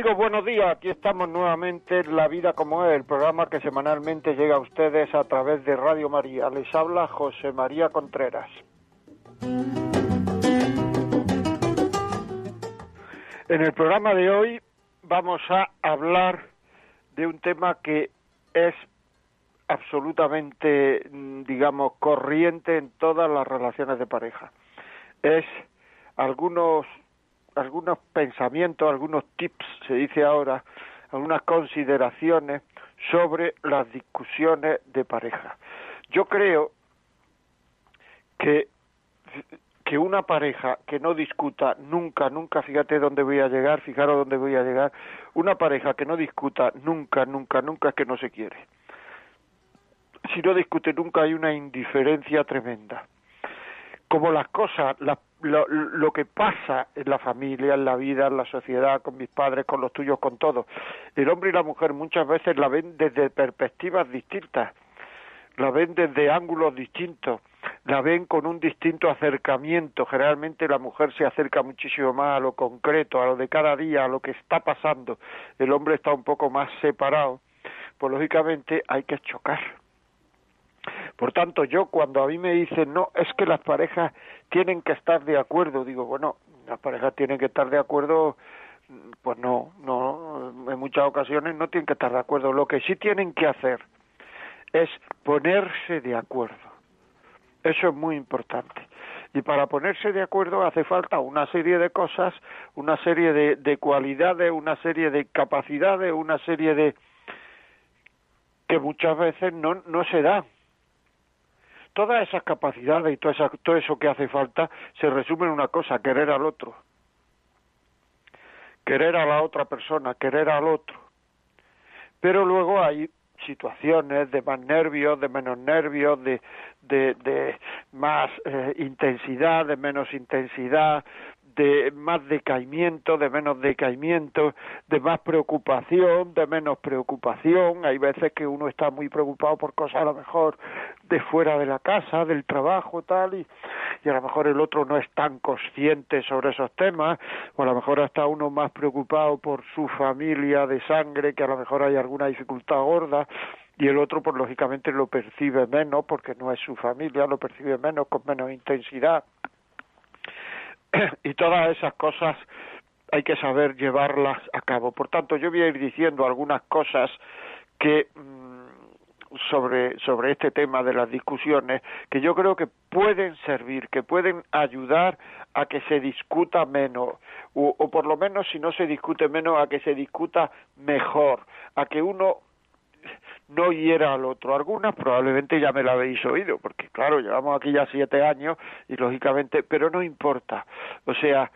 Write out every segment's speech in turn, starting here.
Amigos, buenos días. Aquí estamos nuevamente en La Vida como es, el programa que semanalmente llega a ustedes a través de Radio María. Les habla José María Contreras. En el programa de hoy vamos a hablar de un tema que es absolutamente, digamos, corriente en todas las relaciones de pareja. Es algunos algunos pensamientos, algunos tips, se dice ahora, algunas consideraciones sobre las discusiones de pareja. Yo creo que que una pareja que no discuta nunca, nunca, fíjate dónde voy a llegar, fijaros dónde voy a llegar, una pareja que no discuta nunca, nunca, nunca es que no se quiere. Si no discute nunca hay una indiferencia tremenda. Como las cosas, las lo, que pasa en la familia, en la vida, en la sociedad, con mis padres, con los tuyos, con todos. El hombre y la mujer muchas veces la ven desde perspectivas distintas, la ven desde ángulos distintos, la ven con un distinto acercamiento. Generalmente la mujer se acerca muchísimo más a lo concreto, a lo de cada día, a lo que está pasando. El hombre está un poco más separado. Pues lógicamente hay que chocar por tanto, yo cuando a mí me dicen, no, es que las parejas tienen que estar de acuerdo, digo, bueno, las parejas tienen que estar de acuerdo, pues no, no, en muchas ocasiones no tienen que estar de acuerdo. Lo que sí tienen que hacer es ponerse de acuerdo. Eso es muy importante. Y para ponerse de acuerdo hace falta una serie de cosas, una serie de, de cualidades, una serie de capacidades, una serie de que muchas veces no, no se da todas esas capacidades y todo, todo eso que hace falta se resume en una cosa, querer al otro. Querer a la otra persona, querer al otro. Pero luego hay situaciones de más nervios, de menos nervios, de, de, de más eh, intensidad, de menos intensidad, de más decaimiento, de menos decaimiento, de más preocupación, de menos preocupación. Hay veces que uno está muy preocupado por cosas a lo mejor de fuera de la casa, del trabajo, tal, y, y a lo mejor el otro no es tan consciente sobre esos temas, o a lo mejor está uno más preocupado por su familia de sangre, que a lo mejor hay alguna dificultad gorda, y el otro, pues lógicamente lo percibe menos porque no es su familia, lo percibe menos, con menos intensidad. y todas esas cosas hay que saber llevarlas a cabo. Por tanto, yo voy a ir diciendo algunas cosas que mm, sobre sobre este tema de las discusiones que yo creo que pueden servir, que pueden ayudar a que se discuta menos o, o por lo menos si no se discute menos a que se discuta mejor, a que uno no hiera al otro. Algunas probablemente ya me la habéis oído, porque claro, llevamos aquí ya siete años y lógicamente, pero no importa. O sea,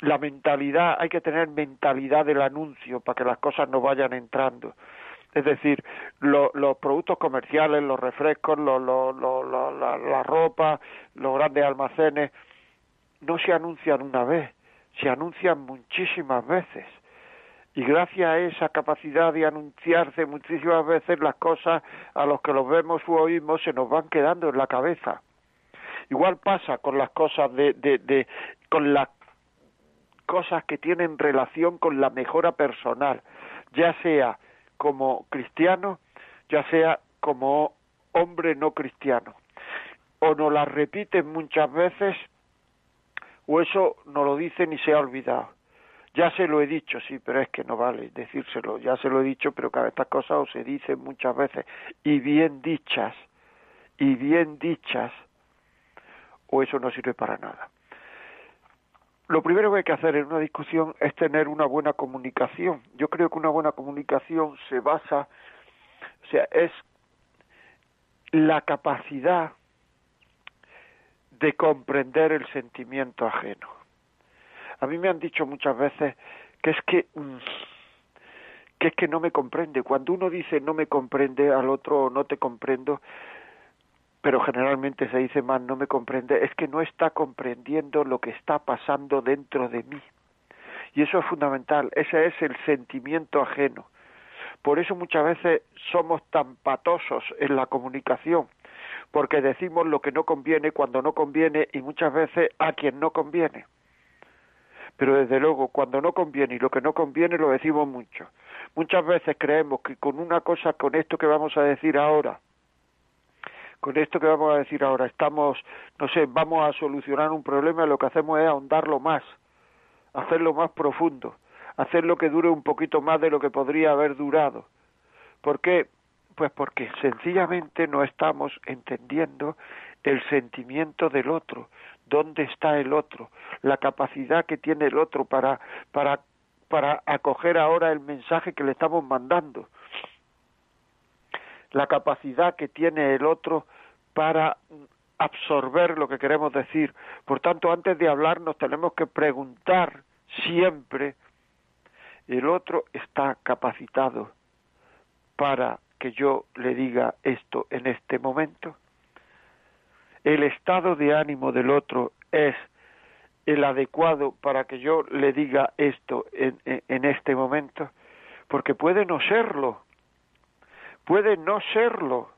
la mentalidad, hay que tener mentalidad del anuncio para que las cosas no vayan entrando. Es decir, los productos comerciales, los refrescos, lo, la, la ropa, los grandes almacenes, no se anuncian una vez, se anuncian muchísimas veces y gracias a esa capacidad de anunciarse muchísimas veces las cosas a los que los vemos u oímos se nos van quedando en la cabeza. Igual pasa con las cosas de, de, de con las cosas que tienen relación con la mejora personal, ya sea como cristiano, ya sea como hombre no cristiano. O nos las repiten muchas veces, o eso no lo dicen y se ha olvidado. Ya se lo he dicho, sí, pero es que no vale decírselo. Ya se lo he dicho, pero cada estas cosas se dicen muchas veces y bien dichas, y bien dichas, o eso no sirve para nada. Lo primero que hay que hacer en una discusión es tener una buena comunicación. Yo creo que una buena comunicación se basa O sea, es la capacidad de comprender el sentimiento ajeno. A mí me han dicho muchas veces que es que mm, que es que no me comprende. Cuando uno dice no me comprende al otro o no te comprendo, pero generalmente se dice más no me comprende, es que no está comprendiendo lo que está pasando dentro de mí. Y eso es fundamental, ese es el sentimiento ajeno. Por eso muchas veces somos tan patosos en la comunicación, porque decimos lo que no conviene cuando no conviene y muchas veces a quien no conviene. Pero desde luego, cuando no conviene y lo que no conviene lo decimos mucho. Muchas veces creemos que con una cosa, con esto que vamos a decir ahora, con esto que vamos a decir ahora, estamos, no sé, vamos a solucionar un problema, lo que hacemos es ahondarlo más, hacerlo más profundo, hacerlo que dure un poquito más de lo que podría haber durado. ¿Por qué? Pues porque sencillamente no estamos entendiendo el sentimiento del otro, dónde está el otro, la capacidad que tiene el otro para, para para acoger ahora el mensaje que le estamos mandando, la capacidad que tiene el otro para absorber lo que queremos decir. Por tanto, antes de hablar nos tenemos que preguntar siempre, ¿el otro está capacitado para que yo le diga esto en este momento? ¿El estado de ánimo del otro es el adecuado para que yo le diga esto en, en, este momento? Porque puede no serlo, puede no serlo.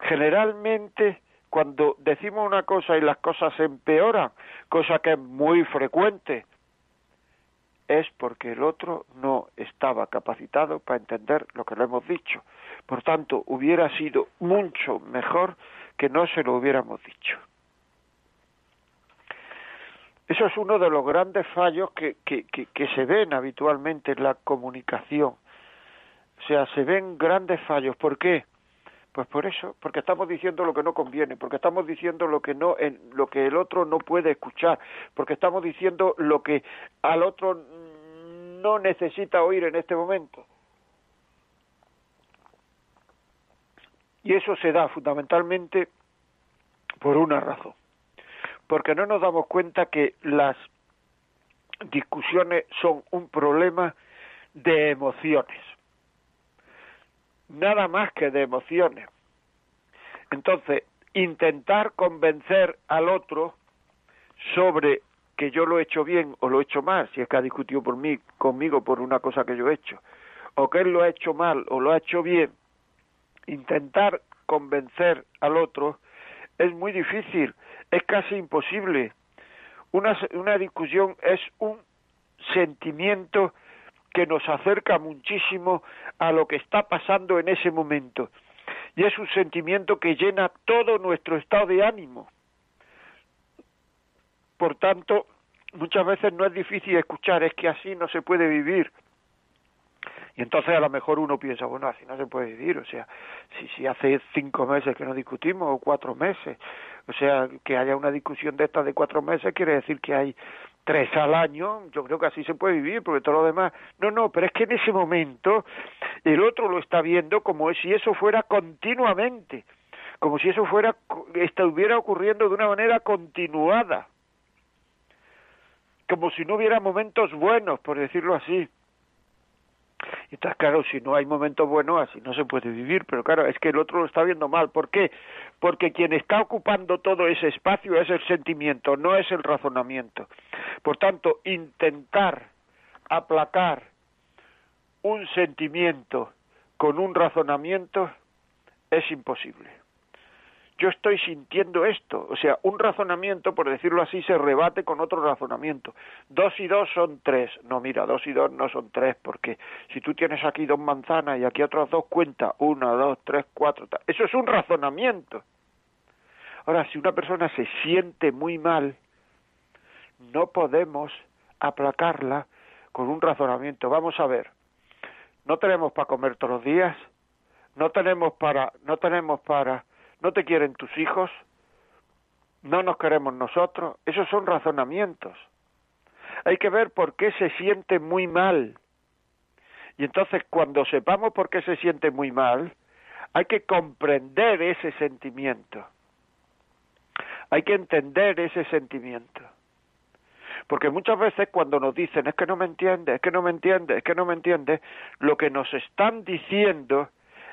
Generalmente cuando decimos una cosa y las cosas se empeoran, cosa que es muy frecuente, es porque el otro no estaba capacitado para entender lo que le hemos dicho. Por tanto, hubiera sido mucho mejor que no se lo hubiéramos dicho. Eso es uno de los grandes fallos que, que, que, se ven habitualmente en la comunicación. O sea, se ven grandes fallos. ¿Por qué? Pues por eso, porque estamos diciendo lo que no conviene, porque estamos diciendo lo que no, en, lo que el otro no puede escuchar, porque estamos diciendo lo que al otro no necesita oír en este momento. Y eso se da fundamentalmente por una razón porque no nos damos cuenta que las discusiones son un problema de emociones, nada más que de emociones. Entonces, intentar convencer al otro sobre que yo lo he hecho bien o lo he hecho mal, si es que ha discutido por mí, conmigo por una cosa que yo he hecho, o que él lo ha hecho mal o lo ha hecho bien, intentar convencer al otro es muy difícil es casi imposible. Una, discusión es un sentimiento que nos acerca muchísimo a lo que está pasando en ese momento. Y es un sentimiento que llena todo nuestro estado de ánimo. Por tanto, muchas veces no es difícil escuchar, es que así no se puede vivir. Y entonces a lo mejor uno piensa, bueno, así no se puede vivir, o sea, si, si hace cinco meses que no discutimos, o cuatro meses, o sea, que haya una discusión de estas de cuatro meses quiere decir que hay tres al año, yo creo que así se puede vivir, porque todo lo demás, no, no, pero es que en ese momento el otro lo está viendo como si eso fuera continuamente, como si eso fuera, estuviera ocurriendo de una manera continuada, como si no hubiera momentos buenos, por decirlo así. Y entonces, claro, si no hay momentos buenos, así no se puede vivir, pero claro, es que el otro lo está viendo mal. ¿Por qué? Porque quien está ocupando todo ese espacio es el sentimiento, no es el razonamiento. Por tanto, intentar aplacar un sentimiento con un razonamiento es imposible yo estoy sintiendo esto. O sea, un razonamiento, por decirlo así, se rebate con otro razonamiento. Dos y dos son tres. No, mira, dos y dos no son tres, porque si tú tienes aquí dos manzanas y aquí otras dos, cuenta una, dos, tres, cuatro. Eso es un razonamiento. Ahora, si una persona se siente muy mal, no podemos aplacarla con un razonamiento. Vamos a ver, no tenemos para comer todos los días, no tenemos para, no tenemos para no te quieren tus hijos, no nos queremos nosotros, esos son razonamientos. Hay que ver por qué se siente muy mal. Y entonces cuando sepamos por qué se siente muy mal, hay que comprender ese sentimiento. Hay que entender ese sentimiento. Porque muchas veces cuando nos dicen es que no me entiende, es que no me entiende, es que no me entiende, lo que nos están diciendo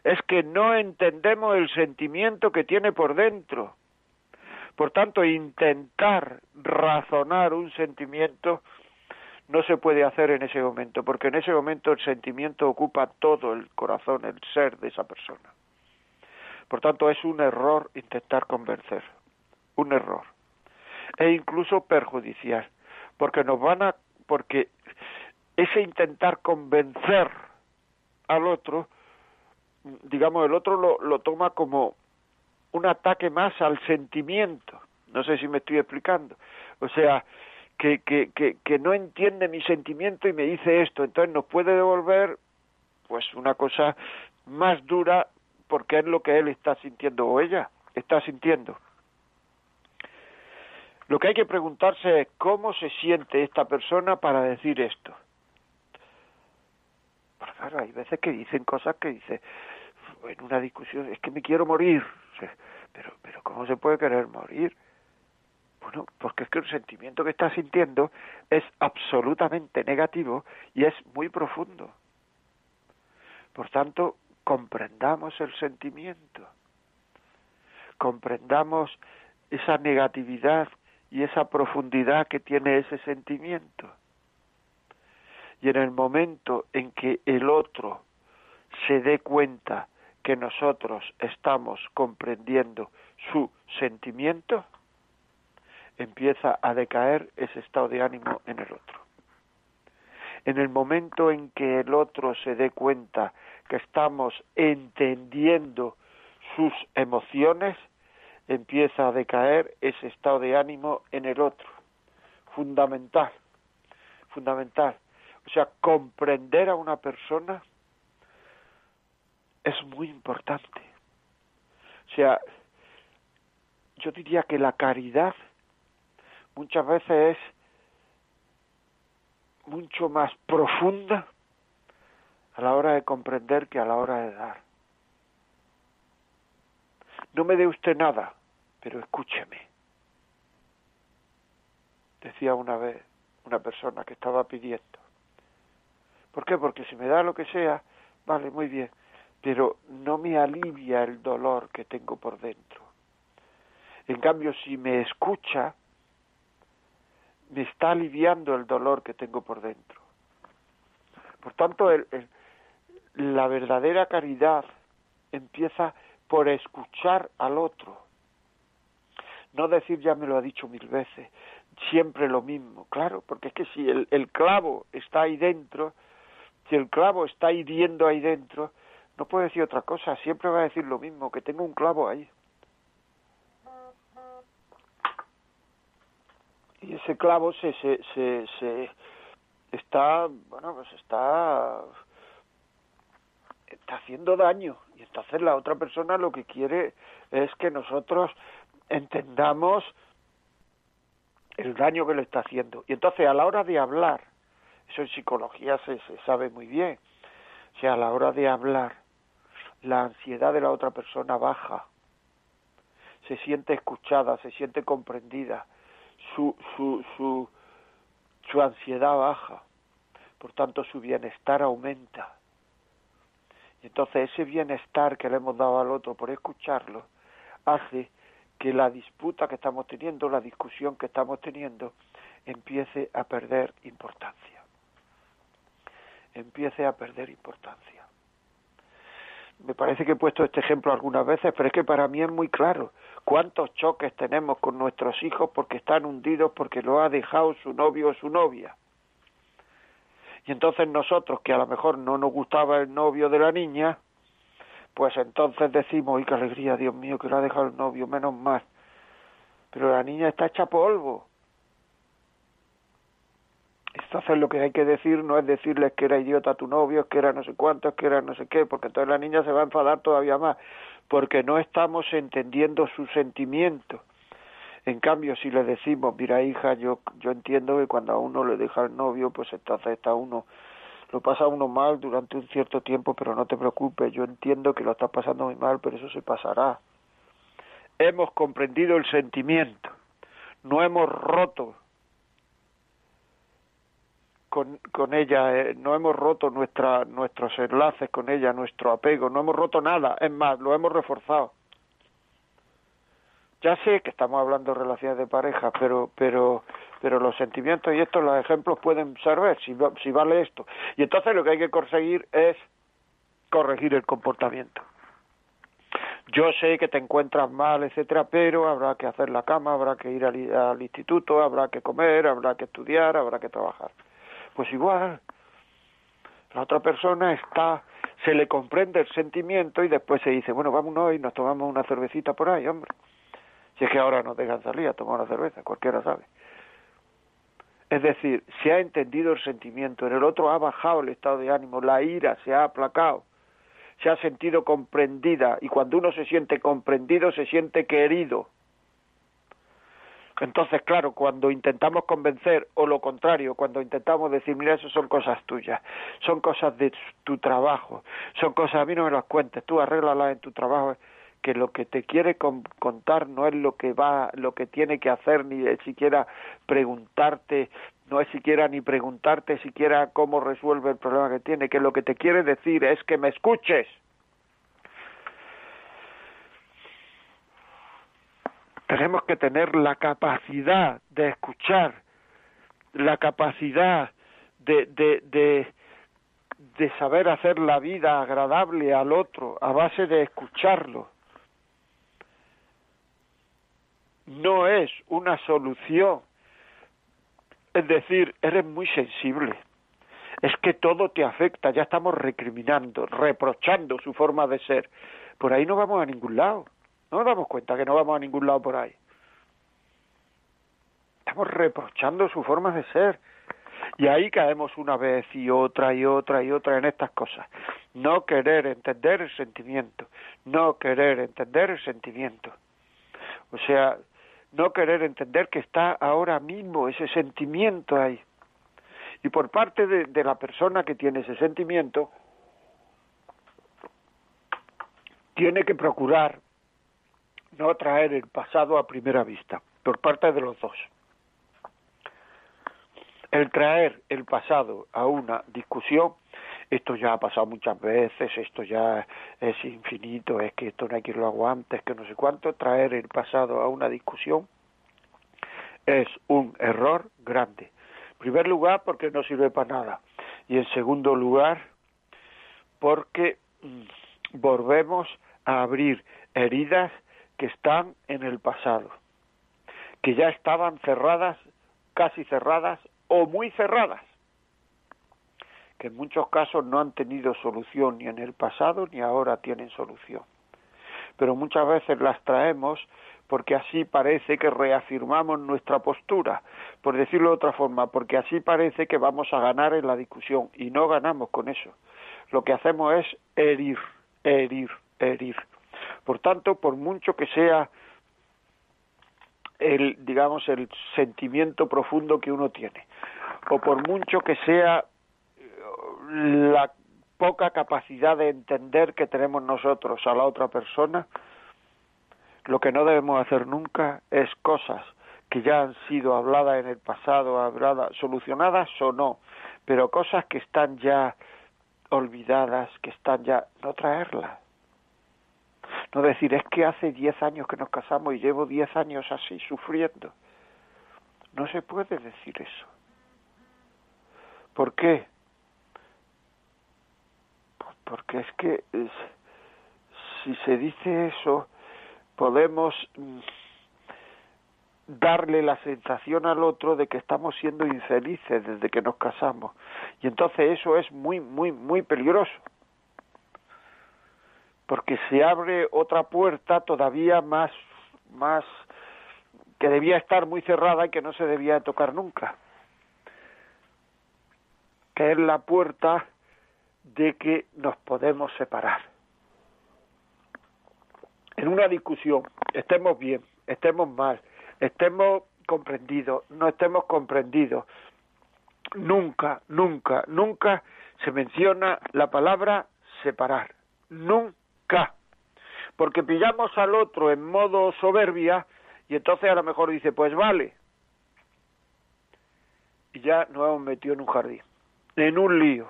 es que no entendemos el sentimiento que tiene por dentro. Por tanto, intentar razonar un sentimiento no se puede hacer en ese momento, porque en ese momento el sentimiento ocupa todo el corazón, el ser de esa persona. Por tanto, es un error intentar convencer, un error, e incluso perjudicial, porque nos van a, porque ese intentar convencer al otro, digamos, el otro lo, lo toma como un ataque más al sentimiento. No sé si me estoy explicando. O sea, que, que, que, no entiende mi sentimiento y me dice esto, entonces nos puede devolver pues una cosa más dura porque es lo que él está sintiendo o ella está sintiendo. Lo que hay que preguntarse es cómo se siente esta persona para decir esto. Porque claro, hay veces que dicen cosas que dice en una discusión, es que me quiero morir. Pero, pero ¿cómo se puede querer morir? Bueno, porque es que el sentimiento que está sintiendo es absolutamente negativo y es muy profundo. Por tanto, comprendamos el sentimiento, comprendamos esa negatividad y esa profundidad que tiene ese sentimiento. Y en el momento en que el otro se dé cuenta que nosotros estamos comprendiendo su sentimiento, empieza a decaer ese estado de ánimo en el otro. En el momento en que el otro se dé cuenta que estamos entendiendo sus emociones, empieza a decaer ese estado de ánimo en el otro. Fundamental, fundamental. O sea, comprender a una persona es muy importante. O sea, yo diría que la caridad muchas veces es mucho más profunda a la hora de comprender que a la hora de dar. No me dé usted nada, pero escúcheme. Decía una vez una persona que estaba pidiendo. ¿Por qué? Porque si me da lo que sea, vale, muy bien, pero no me alivia el dolor que tengo por dentro. En cambio, si me escucha, me está aliviando el dolor que tengo por dentro. Por tanto, la verdadera caridad empieza por escuchar al otro. No decir ya me lo ha dicho mil veces, siempre lo mismo, claro, porque es que si el, el clavo está ahí dentro, si el clavo está hiriendo ahí dentro, no puede decir otra cosa, siempre va a decir lo mismo, que tengo un clavo ahí. y ese clavo se, se, se, se está, bueno, pues está, está haciendo daño y entonces la otra persona lo que quiere es que nosotros entendamos el daño que le está haciendo. Y entonces a la hora de hablar, eso en psicología se, se sabe muy bien, o sea, a la hora de hablar, la ansiedad de la otra persona baja, se siente escuchada, se siente comprendida, su, su, su, ansiedad baja, por tanto su bienestar aumenta. Y entonces ese bienestar que le hemos dado al otro por escucharlo hace que la disputa que estamos teniendo, la discusión que estamos teniendo, empiece a perder importancia. Empiece a perder importancia. Me parece que he puesto este ejemplo algunas veces, pero es que para mí es muy claro cuántos choques tenemos con nuestros hijos porque están hundidos porque lo ha dejado su novio o su novia. Y entonces nosotros, que a lo mejor no nos gustaba el novio de la niña, pues entonces decimos, ¡ay, qué alegría, Dios mío, que lo ha dejado el novio, menos mal! Pero la niña está hecha polvo. Entonces lo que hay que decir no es decirles que era idiota tu novio, que era no sé cuánto, que era no sé qué, porque entonces la niña se va a enfadar todavía más porque no estamos entendiendo su sentimiento. En cambio, si le decimos, mira hija, yo, yo entiendo que cuando a uno le deja el novio, pues entonces está uno lo pasa uno mal durante un cierto tiempo, pero no te preocupes, yo entiendo que lo estás pasando muy mal, pero eso se pasará. Hemos comprendido el sentimiento, no hemos roto con, con ella, eh, no hemos roto nuestra, nuestros enlaces con ella, nuestro apego, no hemos roto nada, es más, lo hemos reforzado. Ya sé que estamos hablando de relaciones de pareja, pero, pero, pero los sentimientos y estos, los ejemplos pueden servir si, si vale esto. Y entonces lo que hay que conseguir es corregir el comportamiento. Yo sé que te encuentras mal, etcétera, pero habrá que hacer la cama, habrá que ir al, al instituto, habrá que comer, habrá que estudiar, habrá que trabajar. Pues igual, la otra persona está, se le comprende el sentimiento y después se dice, bueno, vámonos y nos tomamos una cervecita por ahí, hombre. Si es que ahora nos dejan salir a tomar una cerveza, cualquiera sabe. Es decir, se ha entendido el sentimiento, en el otro ha bajado el estado de ánimo, la ira se ha aplacado, se ha sentido comprendida y cuando uno se siente comprendido se siente querido. Entonces, claro, cuando intentamos convencer o lo contrario, cuando intentamos decir, mira, eso son cosas tuyas, son cosas de tu trabajo, son cosas, a mí no me las cuentes, tú arréglalas en tu trabajo, que lo que te quiere contar no es lo que va, lo que tiene que hacer, ni siquiera preguntarte, no es siquiera ni preguntarte siquiera cómo resuelve el problema que tiene, que lo que te quiere decir es que me escuches. Tenemos que tener la capacidad de escuchar, la capacidad de, de, de, saber hacer la vida agradable al otro a base de escucharlo no es una solución. Es decir, eres muy sensible. Es que todo te afecta, ya estamos recriminando, reprochando su forma de ser. Por ahí no vamos a ningún lado. No nos damos cuenta que no vamos a ningún lado por ahí. Estamos reprochando su forma de ser. Y ahí caemos una vez y otra y otra y otra en estas cosas. No querer entender el sentimiento. No querer entender el sentimiento. O sea, no querer entender que está ahora mismo ese sentimiento ahí. Y por parte de, la persona que tiene ese sentimiento, tiene que procurar no traer el pasado a primera vista, por parte de los dos. El traer el pasado a una discusión esto ya ha pasado muchas veces, esto ya es infinito, es que esto no hay que lo aguante, es que no sé cuánto, traer el pasado a una discusión es un error grande. En primer lugar, porque no sirve para nada. Y en segundo lugar, porque mm, volvemos a abrir heridas que están en el pasado, que ya estaban cerradas, casi cerradas o muy cerradas que en muchos casos no han tenido solución ni en el pasado ni ahora tienen solución. Pero muchas veces las traemos porque así parece que reafirmamos nuestra postura, por decirlo de otra forma, porque así parece que vamos a ganar en la discusión y no ganamos con eso. Lo que hacemos es herir, herir, herir. Por tanto, por mucho que sea el digamos el sentimiento profundo que uno tiene o por mucho que sea la poca capacidad de entender que tenemos nosotros a la otra persona, lo que no debemos hacer nunca es cosas que ya han sido habladas en el pasado, habladas, solucionadas o no, pero cosas que están ya olvidadas, que están ya, no traerlas. No decir, es que hace diez años que nos casamos y llevo diez años así sufriendo. No se puede decir eso. ¿Por qué? porque es que si se dice eso, podemos mm, darle la sensación al otro de que estamos siendo infelices desde que nos casamos. Y entonces eso es muy, muy, muy peligroso. Porque se abre otra puerta todavía más, más, que debía estar muy cerrada y que no se debía tocar nunca. Que es la puerta de que nos podemos separar. En una discusión, estemos bien, estemos mal, estemos comprendidos, no estemos comprendidos, nunca, nunca, nunca se menciona la palabra separar. Nunca. Porque pillamos al otro en modo soberbia y entonces a lo mejor dice, pues vale. Y ya nos hemos metido en un jardín, en un lío.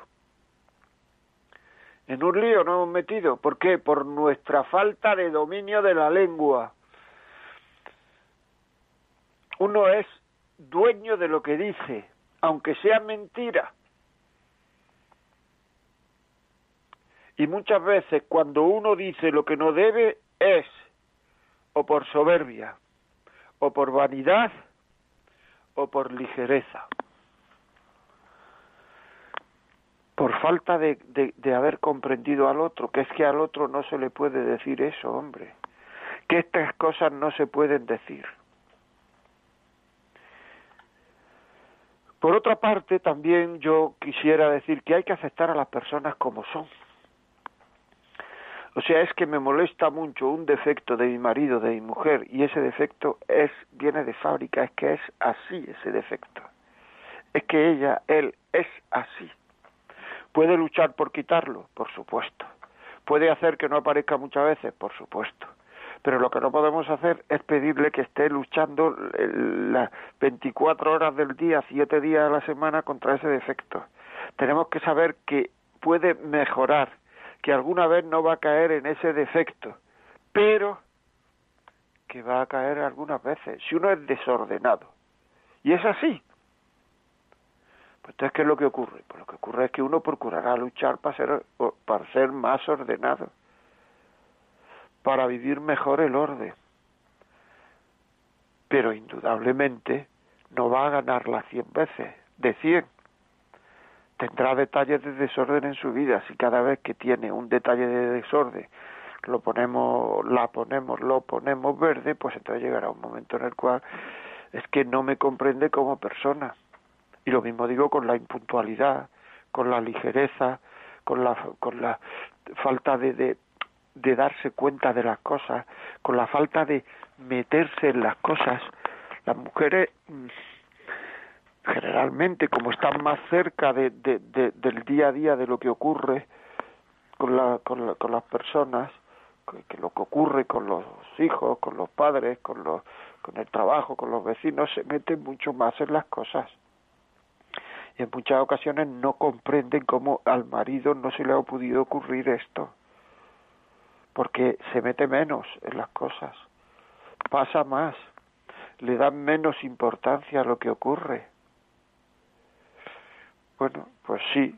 En un lío nos hemos metido. ¿Por qué? Por nuestra falta de dominio de la lengua. Uno es dueño de lo que dice, aunque sea mentira. Y muchas veces cuando uno dice lo que no debe es o por soberbia, o por vanidad, o por ligereza. Por falta de, de, haber comprendido al otro, que es que al otro no se le puede decir eso, hombre, que estas cosas no se pueden decir. Por otra parte, también yo quisiera decir que hay que aceptar a las personas como son. O sea, es que me molesta mucho un defecto de mi marido, de mi mujer, y ese defecto es viene de fábrica, es que es así ese defecto. Es que ella, él, es así. ¿Puede luchar por quitarlo? Por supuesto. ¿Puede hacer que no aparezca muchas veces? Por supuesto. Pero lo que no podemos hacer es pedirle que esté luchando las 24 horas del día, 7 días a la semana contra ese defecto. Tenemos que saber que puede mejorar, que alguna vez no va a caer en ese defecto, pero que va a caer algunas veces, si uno es desordenado. Y es así. Pues entonces, ¿qué es lo que ocurre? Pues lo que ocurre es que uno procurará luchar para ser, para ser más ordenado, para vivir mejor el orden. Pero indudablemente no va a ganar las cien veces, de cien tendrá detalles de desorden en su vida. Si cada vez que tiene un detalle de desorden lo ponemos, la ponemos, lo ponemos verde, pues entonces llegará un momento en el cual es que no me comprende como persona. Y lo mismo digo con la impuntualidad, con la ligereza, con la, con la falta de, de, de darse cuenta de las cosas, con la falta de meterse en las cosas. Las mujeres mm, generalmente como están más cerca de, del día a día de lo que ocurre con, la, con, con las personas, que, lo que ocurre con los hijos, con los padres, con, los, con el trabajo, con los vecinos, se meten mucho más en las cosas. Y en muchas ocasiones no comprenden cómo al marido no se le ha podido ocurrir esto, porque se mete menos en las cosas, pasa más, le dan menos importancia a lo que ocurre bueno, pues sí,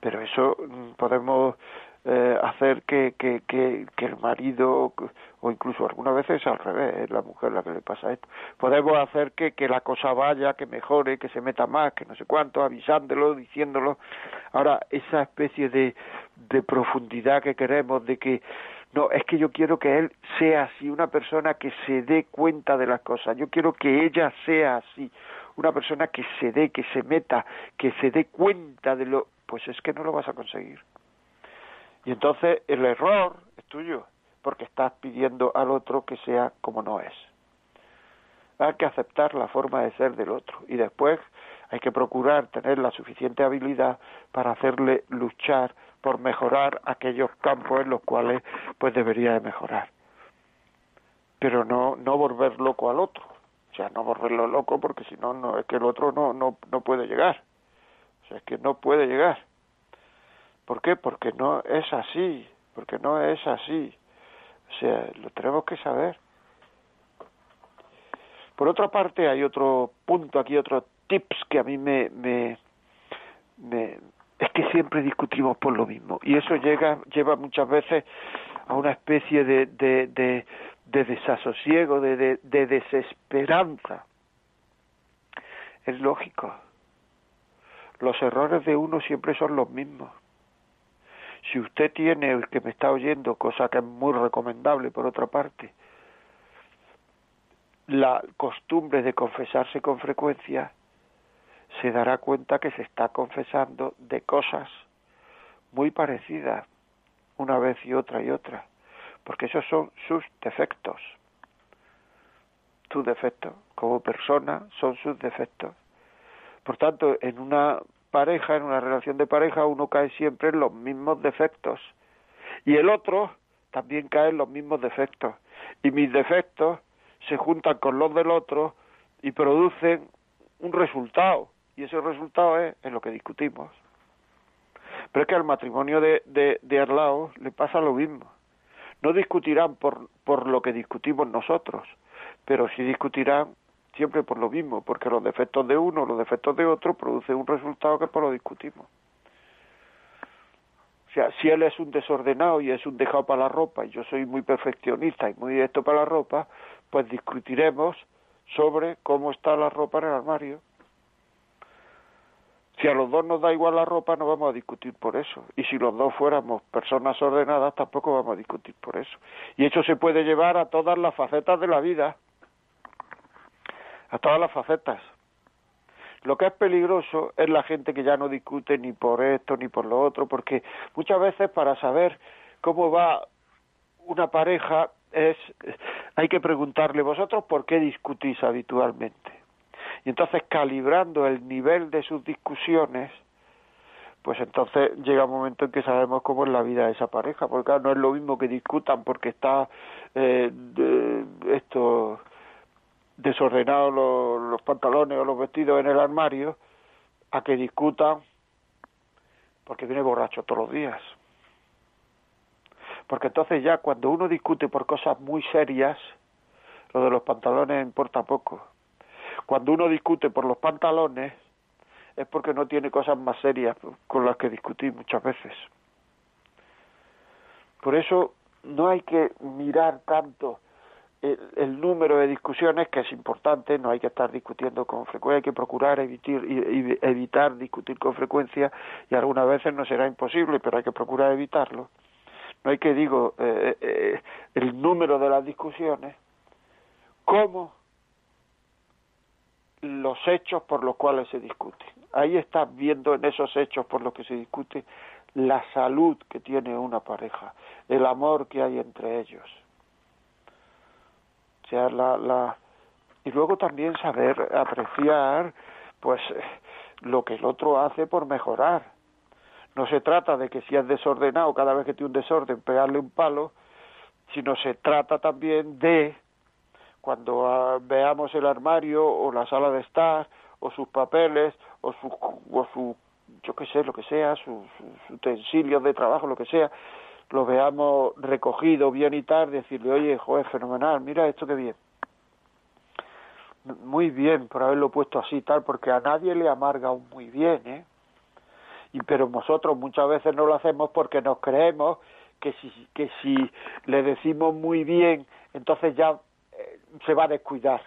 pero eso mm, podemos eh, hacer que, que, que, el marido, o incluso algunas veces al revés, es la mujer la que le pasa esto, podemos hacer que, que la cosa vaya, que mejore, que se meta más, que no sé cuánto, avisándolo, diciéndolo. Ahora, esa especie de, de profundidad que queremos, de que no, es que yo quiero que él sea así, una persona que se dé cuenta de las cosas, yo quiero que ella sea así, una persona que se dé, que se meta, que se dé cuenta de lo, pues es que no lo vas a conseguir. Y entonces el error es tuyo, porque estás pidiendo al otro que sea como no es. Hay que aceptar la forma de ser del otro y después hay que procurar tener la suficiente habilidad para hacerle luchar por mejorar aquellos campos en los cuales pues debería de mejorar. Pero no no volver loco al otro. O sea, no volverlo loco porque si no, es que el otro no, no, no puede llegar. O sea, es que no puede llegar. ¿Por qué? Porque no es así, porque no es así. O sea, lo tenemos que saber. Por otra parte, hay otro punto aquí, otro tips que a mí me, me, me es que siempre discutimos por lo mismo y eso llega lleva muchas veces a una especie de, de, de desasosiego, de, de, desesperanza. Es lógico. Los errores de uno siempre son los mismos. Si usted tiene, el que me está oyendo, cosa que es muy recomendable por otra parte, la costumbre de confesarse con frecuencia, se dará cuenta que se está confesando de cosas muy parecidas una vez y otra y otra porque esos son sus defectos. Tus defectos como persona son sus defectos. Por tanto, en una pareja, en una relación de pareja, uno cae siempre en los mismos defectos y el otro también cae en los mismos defectos y mis defectos se juntan con los del otro y producen un resultado y ese resultado es en lo que discutimos. Pero es que al matrimonio de, de Arlao le pasa lo mismo. No discutirán por, por lo que discutimos nosotros, pero sí discutirán siempre por lo mismo, porque los defectos de uno, los defectos de otro producen un resultado que por lo discutimos. O sea, si él es un desordenado y es un dejado para la ropa y yo soy muy perfeccionista y muy esto para la ropa, pues discutiremos sobre cómo está la ropa en el armario. Si a los dos nos da igual la ropa, no vamos a discutir por eso. Y si los dos fuéramos personas ordenadas, tampoco vamos a discutir por eso. Y eso se puede llevar a todas las facetas de la vida. A todas las facetas. Lo que es peligroso es la gente que ya no discute ni por esto ni por lo otro, porque muchas veces para saber cómo va una pareja es hay que preguntarle vosotros por qué discutís habitualmente. Y entonces calibrando el nivel de sus discusiones, pues entonces llega un momento en que sabemos cómo es la vida de esa pareja, porque no es lo mismo que discutan porque está eh, esto desordenados los, pantalones o los vestidos en el armario a que discutan porque viene borracho todos los días. Porque entonces ya cuando uno discute por cosas muy serias, lo de los pantalones importa poco. Cuando uno discute por los pantalones es porque no tiene cosas más serias con las que discutir muchas veces. Por eso no hay que mirar tanto el, número de discusiones, que es importante, no hay que estar discutiendo con frecuencia, hay que procurar evitar, evitar discutir con frecuencia y algunas veces no será imposible, pero hay que procurar evitarlo. No hay que, digo, eh, eh, el número de las discusiones, como los hechos por los cuales se discute. Ahí estás viendo en esos hechos por los que se discute la salud que tiene una pareja, el amor que hay entre ellos y luego también saber apreciar pues lo que el otro hace por mejorar. No se trata de que si es desordenado cada vez que tiene un desorden pegarle un palo, sino se trata también de cuando ah, veamos el armario o la sala de estar o sus papeles o su, o su yo qué sé, lo que sea, sus, utensilios de trabajo, lo que sea, lo veamos recogido bien y tal, decirle, oye, joder, fenomenal, mira esto que bien. Muy bien por haberlo puesto así tal, porque a nadie le amarga un muy bien, ¿eh? Y, pero nosotros muchas veces no lo hacemos porque nos creemos que si, que si le decimos muy bien, entonces ya se va a descuidar.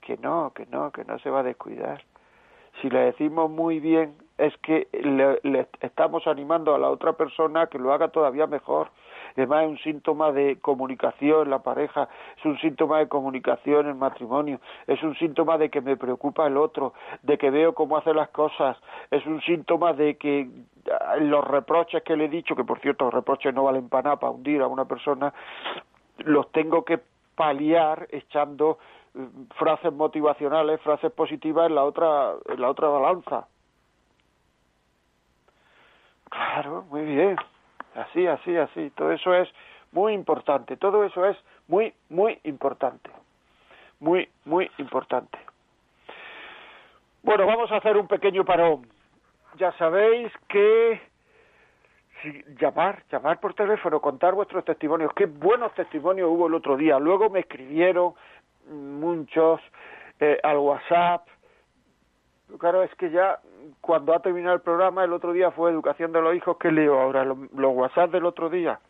Que no, que no, que no se va a descuidar. Si le decimos muy bien, es que le, estamos animando a la otra persona a que lo haga todavía mejor. Además, es un síntoma de comunicación en la pareja, es un síntoma de comunicación en el matrimonio, es un síntoma de que me preocupa el otro, de que veo cómo hace las cosas, es un síntoma de que ah, los reproches que le he dicho, que por cierto los reproches no valen para nada para hundir a una persona, los tengo que paliar echando mm, frases motivacionales, frases positivas en la otra, en la otra balanza. Claro, muy bien. Así, así, así. Todo eso es muy importante. Todo eso es muy, muy importante. Muy, muy importante. Bueno, vamos a hacer un pequeño parón. Ya sabéis que si, llamar, llamar por teléfono, contar vuestros testimonios. Qué buenos testimonios hubo el otro día. Luego me escribieron muchos eh, al WhatsApp, Claro, es que ya cuando ha terminado el programa, el otro día fue Educación de los Hijos, ¿qué leo ahora? Los, WhatsApp del otro día.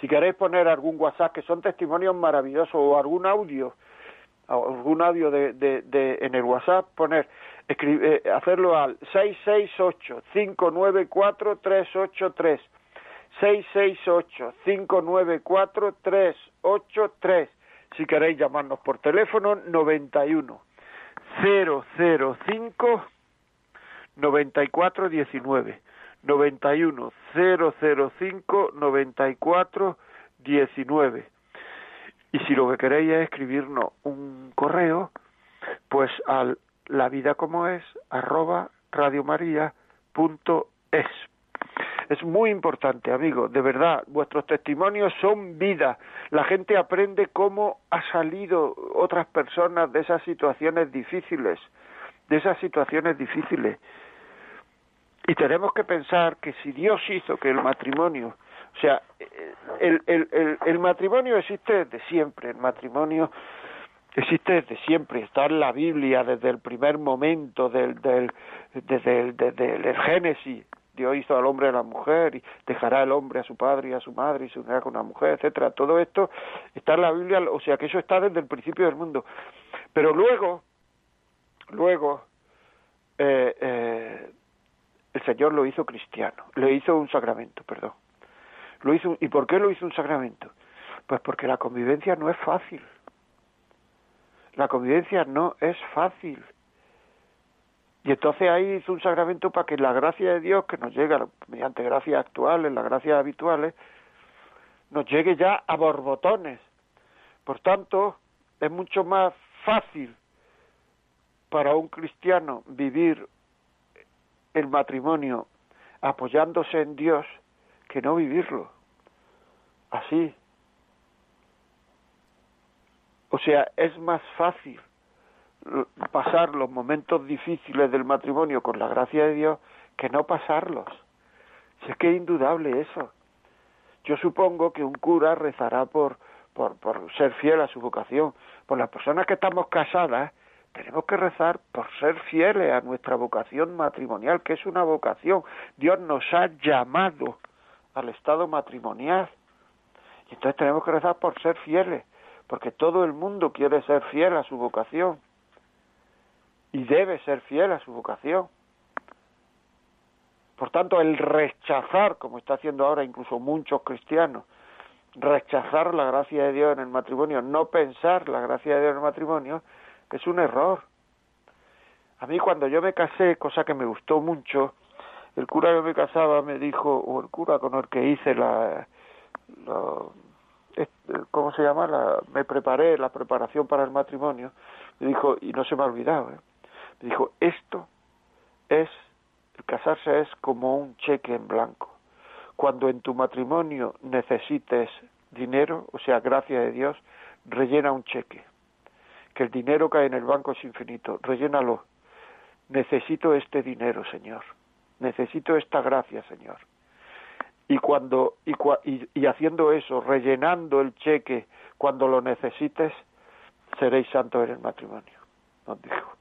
Si queréis poner algún WhatsApp, que son testimonios maravillosos, o algún audio, algún audio de, de en el WhatsApp, poner, escribe, eh, hacerlo al 668-594-383. 668-594-383. Si queréis llamarnos por teléfono, 91 005 9419 91 005 9419 y si lo que queréis es escribirnos un correo pues al la vida como es arroba radiomaria.es. Es muy importante, amigos, de verdad, vuestros testimonios son vida. La gente aprende cómo ha salido otras personas de esas situaciones difíciles, de esas situaciones difíciles. Y tenemos que pensar que si Dios hizo que el matrimonio, o sea, el, el, el, matrimonio existe desde siempre, el matrimonio existe desde siempre, está en la Biblia desde el primer momento del, del, desde el, Génesis, Dios hizo al hombre a la mujer y dejará el hombre a su padre y a su madre y se unirá con una mujer, etcétera. Todo esto está en la Biblia, o sea que eso está desde el principio del mundo. Pero luego, luego, eh, eh, el Señor lo hizo cristiano, le hizo un sacramento, perdón. Lo hizo, ¿Y por qué lo hizo un sacramento? Pues porque la convivencia no es fácil. La convivencia no es fácil. Y entonces ahí hizo un sacramento para que la gracia de Dios, que nos llega mediante gracias actuales, las gracias habituales, nos llegue ya a borbotones. Por tanto, es mucho más fácil para un cristiano vivir el matrimonio apoyándose en Dios que no vivirlo así. O sea, es más fácil pasar los momentos difíciles del matrimonio con la gracia de Dios que no pasarlos. Si es que es indudable eso. Yo supongo que un cura rezará por, por, por ser fiel a su vocación. Por las personas que estamos casadas, tenemos que rezar por ser fieles a nuestra vocación matrimonial, que es una vocación. Dios nos ha llamado al estado matrimonial. Y entonces tenemos que rezar por ser fieles, porque todo el mundo quiere ser fiel a su vocación y debe ser fiel a su vocación. Por tanto, el rechazar, como está haciendo ahora incluso muchos cristianos, rechazar la gracia de Dios en el matrimonio, no pensar la gracia de Dios en el matrimonio, es un error. A mí cuando yo me casé, cosa que me gustó mucho, el cura que me casaba me dijo, o el cura con el que hice la, ¿cómo se llama? La, me preparé la preparación para el matrimonio, me dijo, y no se me ha olvidado, ¿eh? dijo, esto es, el casarse es como un cheque en blanco. Cuando en tu matrimonio necesites dinero, o sea, gracia de Dios, rellena un cheque. Que el dinero cae en el banco es infinito, rellénalo. Necesito este dinero, Señor. Necesito esta gracia, Señor. Y cuando y, y haciendo eso, rellenando el cheque cuando lo necesites, seréis santos en el matrimonio, nos dijo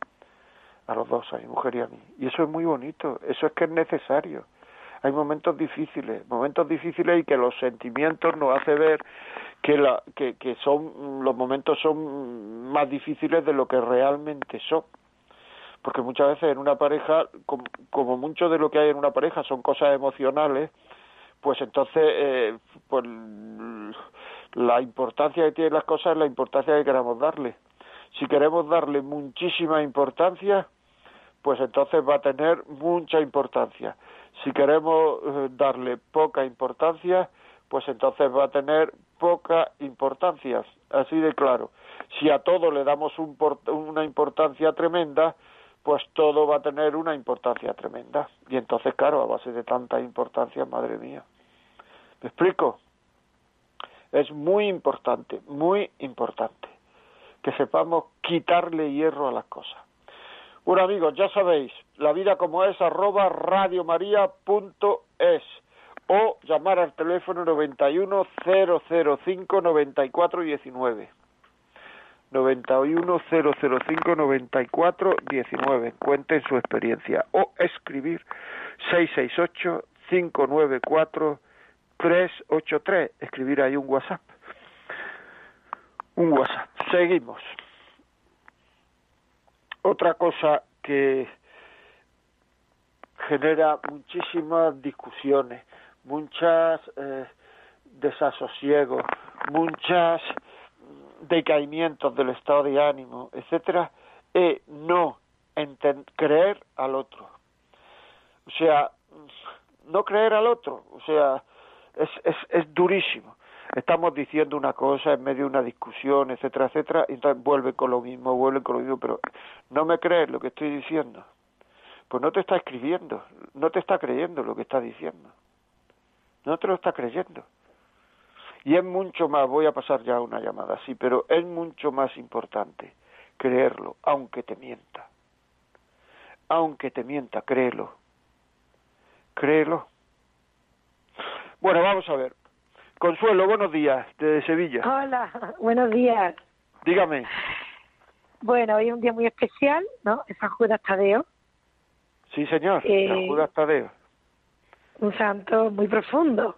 a los dos, a mi mujer y a mí. Y eso es muy bonito, eso es que es necesario. Hay momentos difíciles, momentos difíciles y que los sentimientos nos hace ver que, la, que, que son los momentos son más difíciles de lo que realmente son. Porque muchas veces en una pareja, como mucho de lo que hay en una pareja son cosas emocionales, pues entonces eh, pues la importancia que tienen las cosas es la importancia que queramos darle. Si queremos darle muchísima importancia, pues entonces va a tener mucha importancia. Si queremos eh, darle poca importancia, pues entonces va a tener poca importancia, así de claro. Si a todo le damos una importancia tremenda, pues todo va a tener una importancia tremenda. Y entonces, claro, a base de tanta importancia, madre mía. ¿Me explico? Es muy importante, muy importante que sepamos quitarle hierro a las cosas. Bueno amigos, ya sabéis, la vida como es arroba radiomaria.es o llamar al teléfono 91 005 94 19. 91 005 94 19. Cuenten su experiencia. O escribir 668 594 383. Escribir ahí un WhatsApp. Un WhatsApp. Seguimos otra cosa que genera muchísimas discusiones, muchas eh, desasosiegos, muchos decaimientos del estado de ánimo, etcétera, es no creer al otro. O sea, no creer al otro, o sea, es, es, es durísimo estamos diciendo una cosa en medio de una discusión, etcétera, etcétera, y entonces vuelve con lo mismo, vuelve con lo mismo, pero no me crees lo que estoy diciendo. pues no te está escribiendo, no te está creyendo lo que está diciendo. No te lo está creyendo. Y es mucho más, voy a pasar ya una llamada, sí, pero es mucho más importante creerlo, aunque te mienta. Aunque te mienta, créelo. Créelo. Bueno, vamos a ver. Consuelo, buenos días, de Sevilla. Hola, buenos días. Dígame. Bueno, hoy es un día muy especial, ¿no? Es San Judas Tadeo. Sí, señor, San Eh, Judas Tadeo. Un santo muy profundo.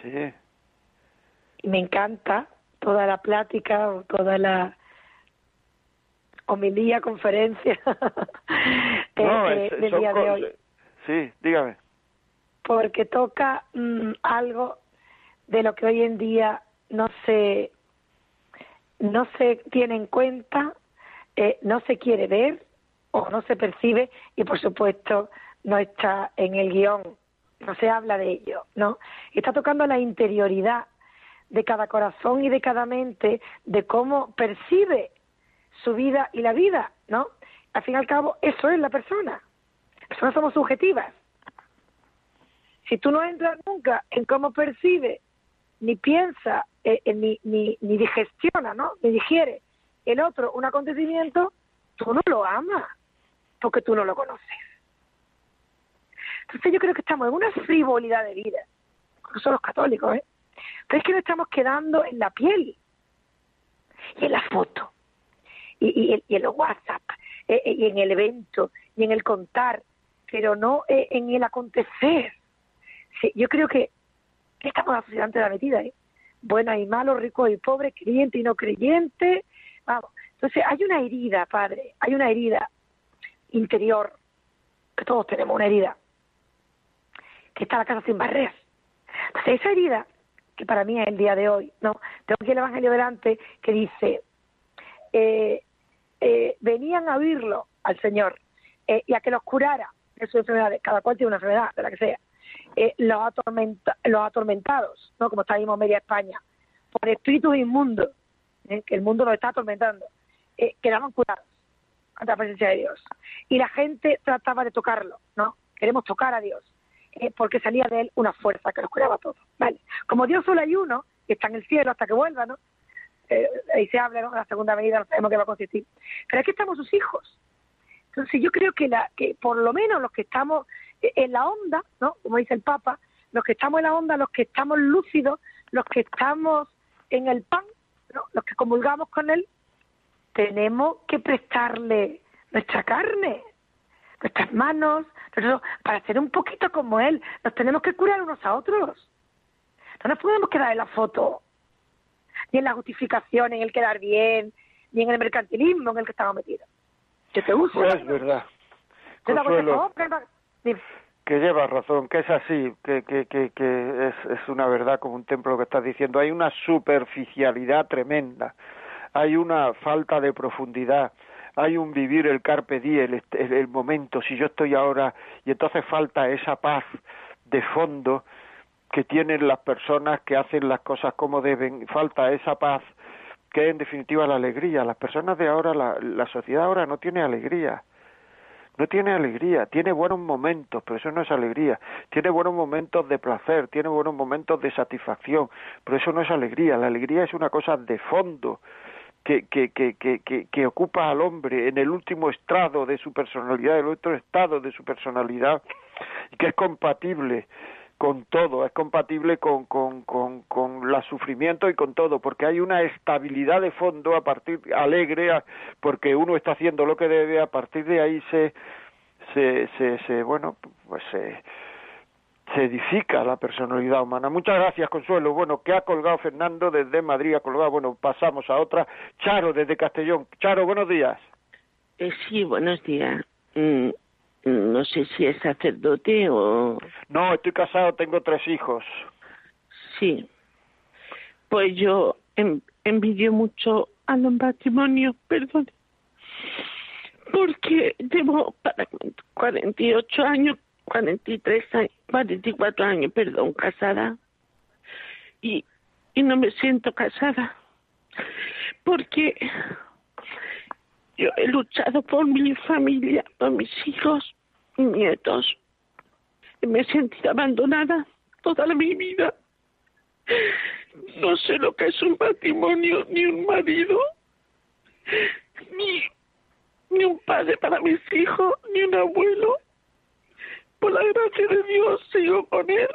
Sí. Y me encanta toda la plática o toda la homilía, conferencia eh, No, eh, es- del día de hoy. Sí, dígame. porque toca mm, algo de lo que hoy en día no se no se tiene en cuenta, eh, no se quiere ver o no se percibe y por supuesto no está en el guion, no se habla de ello, ¿no? Está tocando la interioridad de cada corazón y de cada mente, de cómo percibe su vida y la vida, ¿no? Al fin y al cabo, eso es la persona. Las personas somos subjetivas. Si tú no entras nunca en cómo percibe, ni piensa, eh, eh, ni, ni, ni digestiona, ¿no? Ni digiere el otro un acontecimiento, tú no lo amas, porque tú no lo conoces. Entonces yo creo que estamos en una frivolidad de vida, son los católicos, ¿eh? Pero es que nos estamos quedando en la piel y en la foto y, en los WhatsApp eh, eh, y en el evento y en el contar, pero no eh, en el acontecer. Sí, yo creo que estamos la sociedad ante la metida, ¿eh? Buenos y malos, ricos y pobres, creyentes y no creyentes. Vamos. Entonces, hay una herida, padre, hay una herida interior, que todos tenemos una herida, que está la casa sin barrer. Entonces, esa herida, que para mí es el día de hoy, ¿no? Tengo aquí el Evangelio delante que dice, eh, eh, venían a oírlo al Señor eh, y a que los curara de sus enfermedades, cada cual tiene una enfermedad, de la que sea, eh, los, atormenta- los atormentados, ¿no? como está mismo media España, por espíritus inmundos, que el mundo nos está atormentando, quedaban curados ante la presencia de Dios. Y la gente trataba de tocarlo, ¿no? Queremos tocar a Dios, eh, porque salía de él una fuerza que los curaba a todos, ¿vale? Como Dios solo hay uno, y está en el cielo hasta que vuelva, ¿no? Eh, ahí se habla, ¿no? La segunda medida, no sabemos qué va a consistir. Pero aquí estamos sus hijos. Entonces yo creo que, la, que por lo menos los que estamos en la onda, ¿no? Como dice el Papa, los que estamos en la onda, los que estamos lúcidos, los que estamos en el pan, los que comulgamos con él, tenemos que prestarle nuestra carne, nuestras manos, nosotros, para ser un poquito como él. Nos tenemos que curar unos a otros. No nos podemos quedar en la foto, ni en la justificación, en el quedar bien, ni en el mercantilismo en el que estamos metidos. Yo te uso. Pues es verdad. Consuelo, que llevas razón, que es así, que, que, que, que es, es una verdad como un templo lo que estás diciendo. Hay una superficialidad tremenda, hay una falta de profundidad, hay un vivir el carpe diem, el, el, momento, si yo estoy ahora, y entonces falta esa paz de fondo que tienen las personas que hacen las cosas como deben, falta esa paz que es en definitiva la alegría. Las personas de ahora, la, la sociedad ahora no tiene alegría no tiene alegría, tiene buenos momentos, pero eso no es alegría. Tiene buenos momentos de placer, tiene buenos momentos de satisfacción, pero eso no es alegría. La alegría es una cosa de fondo que, que, que, que, ocupa al hombre en el último estrado de su personalidad, el otro estado de su personalidad, y que es compatible con todo, es compatible con, con, con, con la sufrimiento y con todo, porque hay una estabilidad de fondo a partir alegre, porque uno está haciendo lo que debe, a partir de ahí se, se, se bueno, pues se, se edifica la personalidad humana. Muchas gracias, Consuelo. Bueno, que ha colgado Fernando desde Madrid, ha colgado, bueno, pasamos a otra. Charo, desde Castellón. Charo, buenos días. Eh, sí, buenos días. Mm, no sé si es sacerdote o... No, estoy casado, tengo tres hijos. Sí. Pues yo en- envidio mucho a los matrimonios, perdón. Porque llevo para 48 años, 43 años, 44 años, perdón, casada. Y, y no me siento casada. Porque yo he luchado por mi familia, por mis hijos, nietos. Y me he sentido abandonada toda mi vida. No sé lo que es un matrimonio, ni un marido, ni, ni un padre para mis hijos, ni un abuelo. Por la gracia de Dios sigo con él.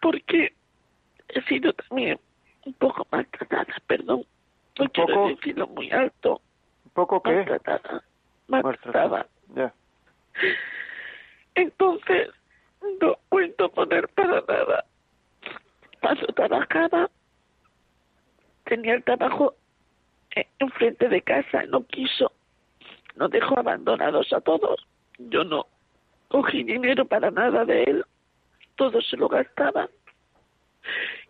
Porque he sido también un poco maltratada, perdón. No quiero poco? decirlo muy alto. ¿Un poco qué? Maltratada. Maltratada. Ya. Entonces, no puedo poner para nada. Paso trabajaba, tenía el trabajo eh, enfrente de casa, no quiso, nos dejó abandonados a todos. Yo no cogí dinero para nada de él, todo se lo gastaba.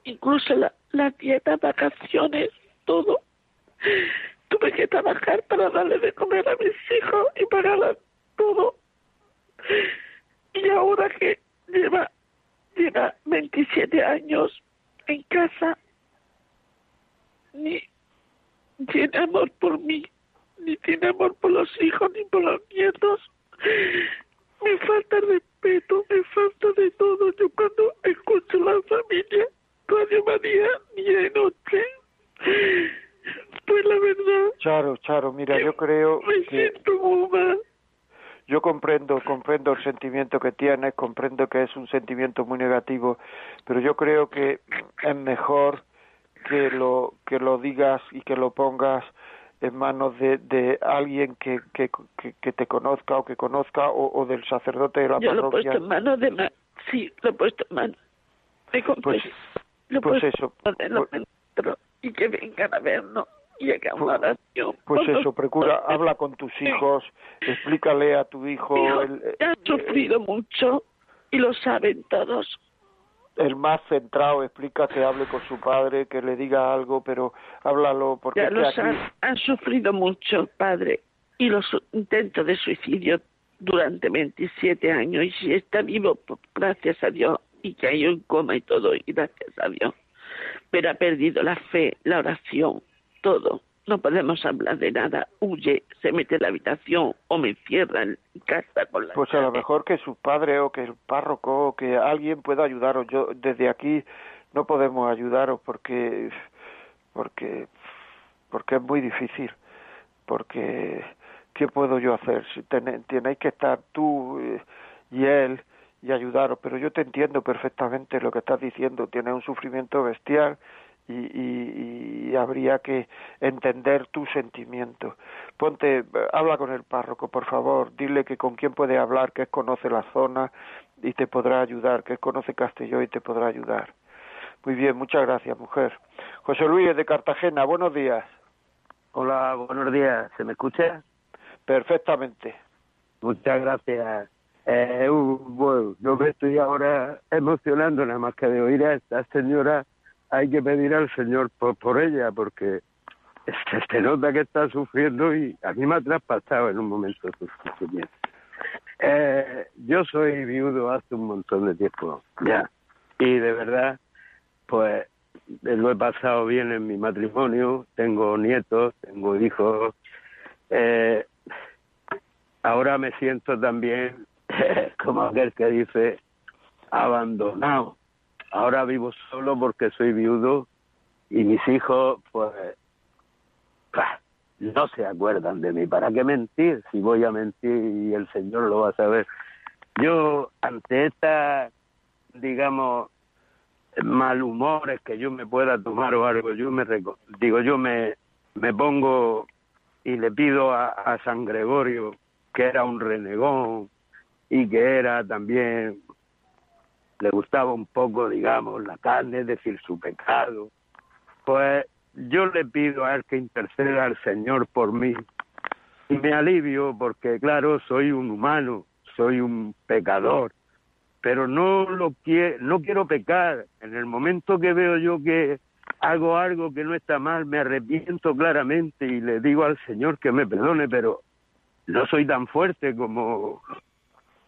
Incluso la, la dieta, vacaciones, todo. Tuve que trabajar para darle de comer a mis hijos y pagar todo. Y ahora que lleva, lleva 27 años en casa, ni tiene amor por mí, ni tiene amor por los hijos, ni por los nietos. Me falta respeto, me falta de todo. Yo cuando escucho la familia, Radio María, día y noche, pues la verdad, Charo, Charo, mira, yo creo me que siento muy mal. yo comprendo, comprendo el sentimiento que tienes, comprendo que es un sentimiento muy negativo, pero yo creo que es mejor que lo que lo digas y que lo pongas en manos de, de alguien que, que, que, te conozca o que conozca o, o del sacerdote de la Yo lo he parroquia. puesto en manos de ma sí, lo he puesto en manos. Me compré. Pues- lo he pues puesto eso, en manos de pues- y que vengan a vernos y Pues- una oración. Pues por eso, procura, habla con tus hijos, explícale a tu hijo hijo el, ha eh, sufrido mucho y lo saben todos. El más centrado, explica que hable con su padre, que le diga algo, pero háblalo, porque Ya es que lo aquí, saben. Han sufrido mucho, padre, y los intentos de suicidio durante 27 años. Y si está vivo, pues, gracias a Dios, y que hay un coma y todo, y gracias a Dios. Pero ha perdido la fe, la oración, todo. No podemos hablar de nada. Huye, se mete en la habitación o me encierra en casa con la pues a lo mejor que su padre o que el párroco o que alguien pueda ayudaros. Yo desde aquí no podemos ayudaros porque porque porque es muy difícil. Porque qué puedo yo hacer si tene- tenéis que estar tú eh, y él y ayudaros. Pero yo te entiendo perfectamente lo que estás diciendo. Tienes un sufrimiento bestial y, y, y habría que entender tu sentimiento. Ponte, habla con el párroco, por favor, dile que con quién puede hablar, que él conoce la zona y te podrá ayudar, que él conoce Castelló y te podrá ayudar. Muy bien, muchas gracias, mujer. José Luis de Cartagena, buenos días. Hola, buenos días. ¿Se me escucha? Perfectamente. Muchas gracias. Eh, bueno, yo me estoy ahora emocionando nada más que de oír a esta señora. Hay que pedir al Señor por, por ella porque se, nota que está sufriendo y a mí me ha traspasado en un momento su sufrimiento. Eh, yo soy viudo hace un montón de tiempo ya y de verdad pues eh, lo he pasado bien en mi matrimonio, tengo nietos, tengo hijos. Eh, ahora me siento también como aquel que dice abandonado. Ahora vivo solo porque soy viudo y mis hijos pues bah, no se acuerdan de mí. ¿Para qué mentir? Si voy a mentir y el Señor lo va a saber. Yo ante esta, digamos, malhumores que yo me pueda tomar o algo, yo me digo, yo me, me pongo y le pido a, a San Gregorio, que era un renegón y que era también, le gustaba un poco, digamos, la carne, decir, su pecado. Pues yo le pido a él que interceda al Señor por mí y me alivio porque, claro, soy un humano, soy un pecador pero no lo quiero, no quiero pecar. En el momento que veo yo que hago algo que no está mal, me arrepiento claramente y le digo al Señor que me perdone, pero no soy tan fuerte como,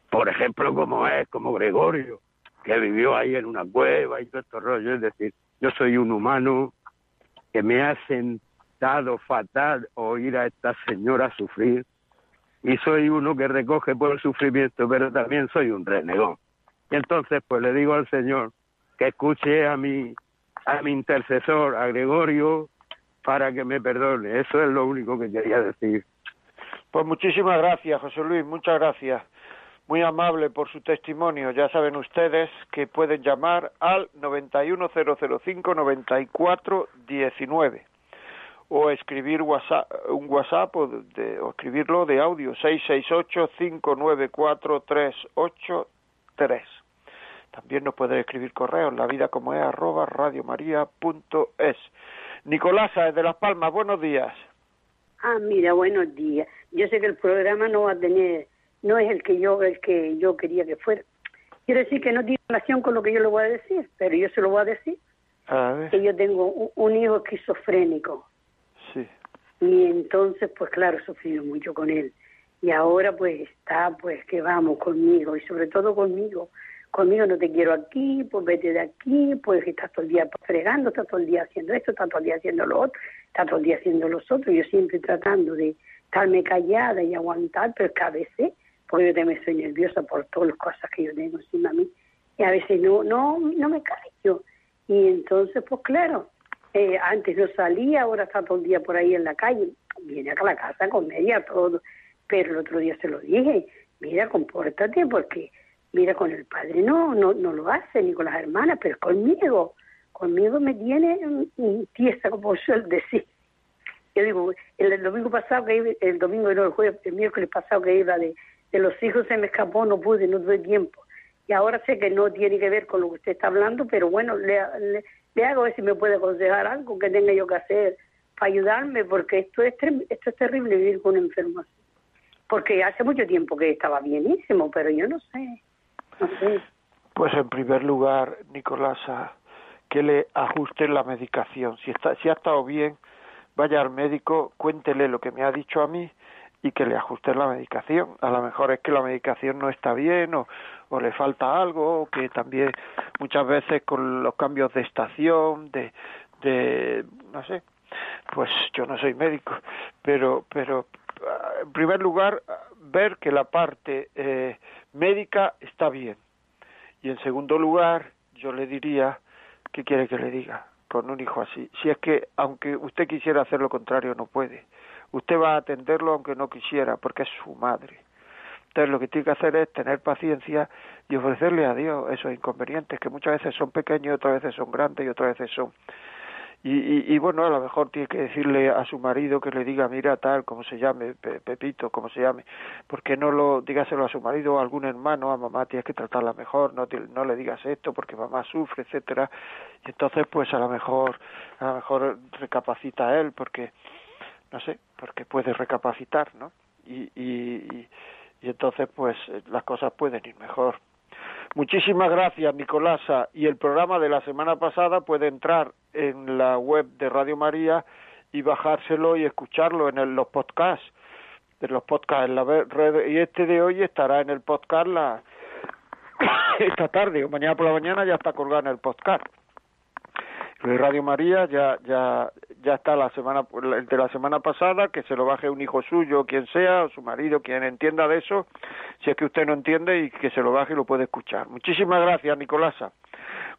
por ejemplo, como es, como Gregorio, que vivió ahí en una cueva y todo estos rollo. Es decir, yo soy un humano que me ha sentado fatal oír a esta señora sufrir y soy uno que recoge por el sufrimiento, pero también soy un renegón. Y entonces pues le digo al Señor que escuche a mi, a mi intercesor, a Gregorio, para que me perdone. Eso es lo único que quería decir. Pues muchísimas gracias, José Luis, muchas gracias. Muy amable por su testimonio. Ya saben ustedes que pueden llamar al 910059419 o escribir un WhatsApp o, de, o escribirlo de audio 668-594-383. También nos puede escribir correo la vida como es arroba radiomaria.es. Nicolasa, desde Las Palmas, buenos días. Ah, mira, buenos días. Yo sé que el programa no va a tener, no es el que yo, el que yo quería que fuera. Quiero decir que no tiene relación con lo que yo le voy a decir, pero yo se lo voy a decir. A ver. Que yo tengo un, un hijo esquizofrénico. Sí. Y entonces, pues claro, he sufrido mucho con él. Y ahora pues está, pues que vamos conmigo y sobre todo conmigo. Conmigo no te quiero aquí, pues vete de aquí, pues estás todo el día fregando, estás todo el día haciendo esto, estás todo el día haciendo lo otro, estás todo el día haciendo los otros. Yo siempre tratando de estarme callada y aguantar, pero es que a veces, porque yo también soy nerviosa por todas las cosas que yo tengo encima de mí, y a veces no, no, no me callo. Y entonces, pues claro, eh, antes no salía, ahora está todo el día por ahí en la calle, viene acá a la casa a comer y a todo, pero el otro día se lo dije, mira, compórtate porque, mira, con el padre no, no, no lo hace, ni con las hermanas, pero conmigo, conmigo me tiene tiesa, como suele decir. Yo digo, el, domingo pasado, que el domingo no, el jueves, el miércoles pasado que iba de, de los hijos se me escapó, no pude, no tuve tiempo. Y ahora sé que no tiene que ver con lo que usted está hablando, pero bueno, le, le, hago a ver si me puede aconsejar algo que tenga yo que hacer para ayudarme, porque esto es, esto es terrible vivir con un enfermo así. Porque hace mucho tiempo que estaba bienísimo, pero yo no sé, no sé. Pues en primer lugar, Nicolasa, que le ajusten la medicación. Si, está, si ha estado bien, vaya al médico, cuéntele lo que me ha dicho a mí y que le ajusten la medicación. A lo mejor es que la medicación no está bien o, le falta algo, o que también muchas veces con los cambios de estación, de, de no sé, pues yo no soy médico, pero, pero ah, en primer lugar, ver que la parte eh, médica está bien. Y en segundo lugar, yo le diría, ¿qué quiere que le diga con un hijo así? Si es que, aunque usted quisiera hacer lo contrario, no puede. Usted va a atenderlo aunque no quisiera, porque es su madre. Entonces lo que tiene que hacer es tener paciencia y ofrecerle a Dios esos inconvenientes que muchas veces son pequeños, otras veces son grandes y otras veces son. Y, y, bueno, a lo mejor tiene que decirle a su marido que le diga, mira tal, como se llame, Pe- Pepito, como se llame, porque no lo, dígaselo a su marido a algún hermano, a mamá tienes que tratarla mejor, no, no le digas esto porque mamá sufre, etcétera, y entonces pues a lo mejor, a lo mejor recapacita él porque, no sé, porque puede recapacitar, ¿no? Y, y, y, entonces pues eh, las cosas pueden ir mejor. Muchísimas gracias, Nicolasa. Y el programa de la semana pasada puede entrar en la web de Radio María y bajárselo y escucharlo en el- los podcasts. De los podcasts en la red. Y este de hoy estará en el podcast la, esta tarde o mañana por la mañana ya está colgado en el podcast. Radio María ya ya ya está la semana de la semana pasada que se lo baje un hijo suyo quien sea o su marido quien entienda de eso si es que usted no entiende y que se lo baje y lo puede escuchar. Muchísimas gracias Nicolasa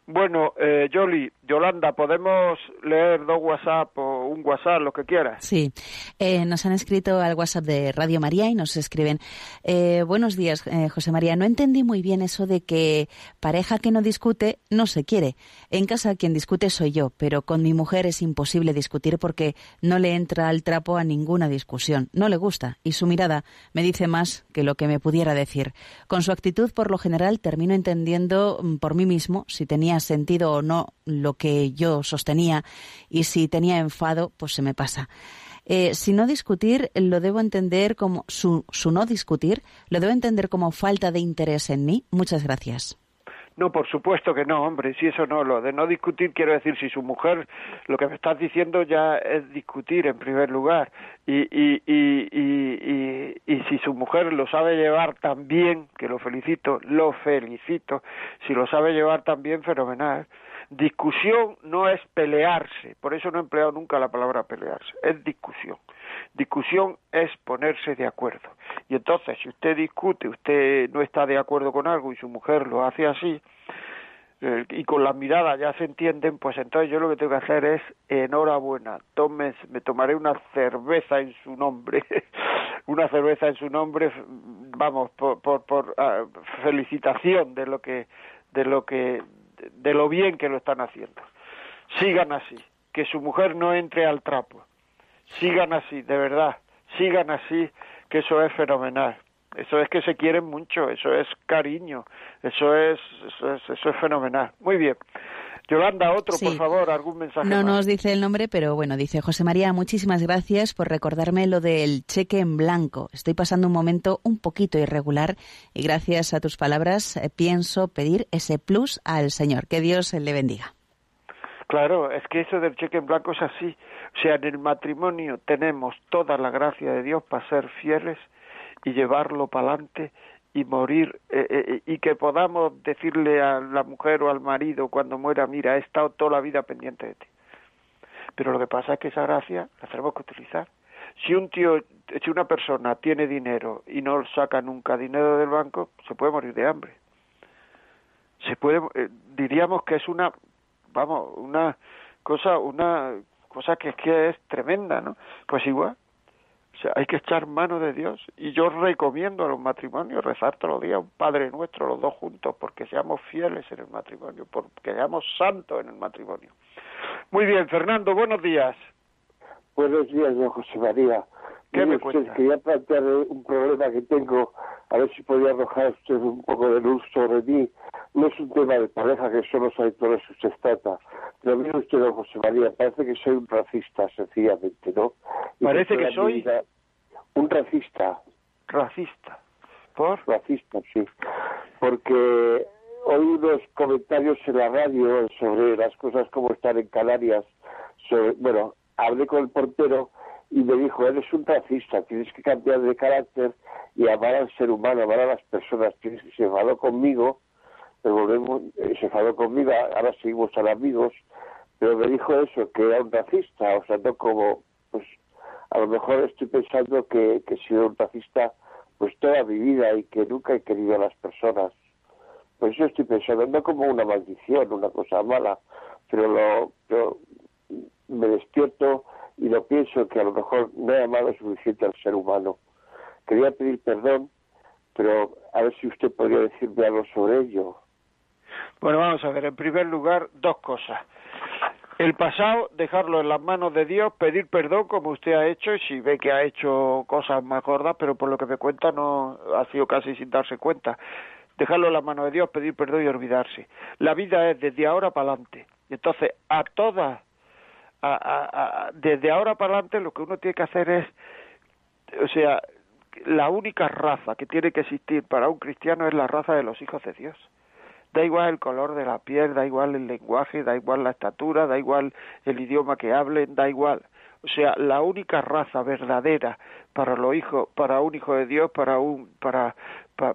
bueno eh, Yoli Yolanda podemos leer dos WhatsApp o un WhatsApp lo que quieras Sí, eh, nos han escrito al WhatsApp de Radio María y nos escriben, eh, buenos días, eh, José María, no entendí muy bien eso de que pareja que no discute no se quiere. En casa quien discute soy yo, pero con mi mujer es imposible discutir porque no le entra al trapo a ninguna discusión, no le gusta y su mirada me dice más que lo que me pudiera decir. Con su actitud, por lo general, termino entendiendo mm, por mí mismo si tenía sentido o no lo que yo sostenía y si tenía enfado, pues se me pasa. Eh, si no discutir, lo debo entender como su, su no discutir, lo debo entender como falta de interés en mí. Muchas gracias. No, por supuesto que no, hombre, si eso no, lo de no discutir quiero decir, si su mujer, lo que me estás diciendo ya es discutir en primer lugar, y, y, y, y, si su mujer lo sabe llevar tan bien, que lo felicito, lo felicito, si lo sabe llevar tan bien, fenomenal. Discusión no es pelearse, por eso no he empleado nunca la palabra pelearse, es discusión. Discusión es ponerse de acuerdo. Y entonces, si usted discute, usted no está de acuerdo con algo y su mujer lo hace así, eh, y con la mirada ya se entienden, pues entonces yo lo que tengo que hacer es enhorabuena, tomes, me tomaré una cerveza en su nombre, una cerveza en su nombre, vamos, por, por, por ah, felicitación de lo que, de lo que, de lo bien que lo están haciendo. Sigan así, que su mujer no entre al trapo, sigan así, de verdad, sigan así, que eso es fenomenal. Eso es que se quieren mucho, eso es cariño, eso es, eso es, eso es fenomenal. Muy bien. Yolanda, otro, por favor, algún mensaje. No nos dice el nombre, pero bueno, dice José María, muchísimas gracias por recordarme lo del cheque en blanco. Estoy pasando un momento un poquito irregular y gracias a tus palabras eh, pienso pedir ese plus al Señor. Que Dios le bendiga. Claro, es que eso del cheque en blanco es así. O sea, en el matrimonio tenemos toda la gracia de Dios para ser fieles y llevarlo para adelante y morir eh, eh, eh, y que podamos decirle a la mujer o al marido cuando muera, mira, he estado toda la vida pendiente de ti. Pero lo que pasa es que esa gracia la tenemos que utilizar. Si un tío, si una persona tiene dinero y no saca nunca dinero del banco, se puede morir de hambre. Se puede, diríamos que es una, vamos, una cosa, una cosa que, que es tremenda, ¿no? Pues igual, hay que echar mano de Dios. Y yo recomiendo a los matrimonios rezar todos los días un Padre Nuestro, los dos juntos, porque seamos fieles en el matrimonio, porque seamos santos en el matrimonio. Muy bien, Fernando, buenos días. Buenos días, don José María. ¿Qué me Quería plantear un problema que tengo, a ver si podía arrojar usted un poco de luz sobre mí. No es un tema de pareja que solo sabe todo eso se trata. Pero mire usted, don José María, parece que soy un racista, sencillamente, ¿no? parece que soy... un racista. Racista. ¿Por? Racista, sí. Porque oí unos comentarios en la radio sobre las cosas como están en Canarias. Sobre, bueno, hablé con el portero y me dijo, eres un racista, tienes que cambiar de carácter y amar al ser humano, amar a las personas. Tienes que se enfadó conmigo, volvemos, eh, se enfadó conmigo, ahora seguimos tan amigos, pero me dijo eso, que era un racista, o sea, no como, pues, a lo mejor estoy pensando que, que he sido un racista pues toda mi vida y que nunca he querido a las personas. Pues eso estoy pensando, no como una maldición, una cosa mala, pero lo, pero me despierto y lo pienso que a lo mejor no he amado suficiente al ser humano. Quería pedir perdón, pero a ver si usted podría decirme algo sobre ello. Bueno, vamos a ver, en primer lugar, dos cosas. El pasado, dejarlo en las manos de Dios, pedir perdón como usted ha hecho, y si ve que ha hecho cosas más gordas, pero por lo que me cuenta no ha sido casi sin darse cuenta. Dejarlo en las manos de Dios, pedir perdón y olvidarse. La vida es desde ahora para adelante. Entonces, a todas desde ahora para adelante lo que uno tiene que hacer es, o sea, la única raza que tiene que existir para un cristiano es la raza de los hijos de Dios. Da igual el color de la piel, da igual el lenguaje, da igual la estatura, da igual el idioma que hablen, da igual. O sea, la única raza verdadera para los hijos, para un hijo de Dios, para un para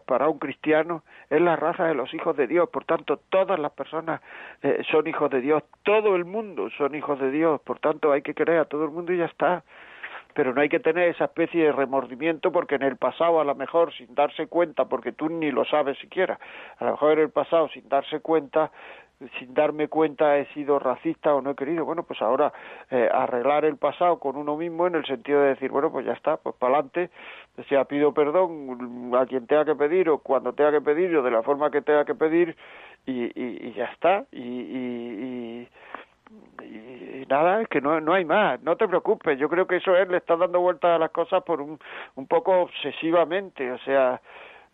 para un cristiano es la raza de los hijos de Dios. Por tanto, todas las personas eh, son hijos de Dios, todo el mundo son hijos de Dios. Por tanto, hay que creer a todo el mundo y ya está. Pero no hay que tener esa especie de remordimiento porque en el pasado, a lo mejor sin darse cuenta, porque tú ni lo sabes siquiera, a lo mejor en el pasado sin darse cuenta, sin darme cuenta he sido racista o no he querido. Bueno, pues ahora eh, arreglar el pasado con uno mismo en el sentido de decir, bueno, pues ya está, pues para adelante, sea, pido perdón a quien tenga que pedir o cuando tenga que pedir o de la forma que tenga que pedir y, y, ya está. Y, y, y, nada, es que no, no hay más, no te preocupes, yo creo que eso es, le está dando vueltas a las cosas por un, un poco obsesivamente, o sea,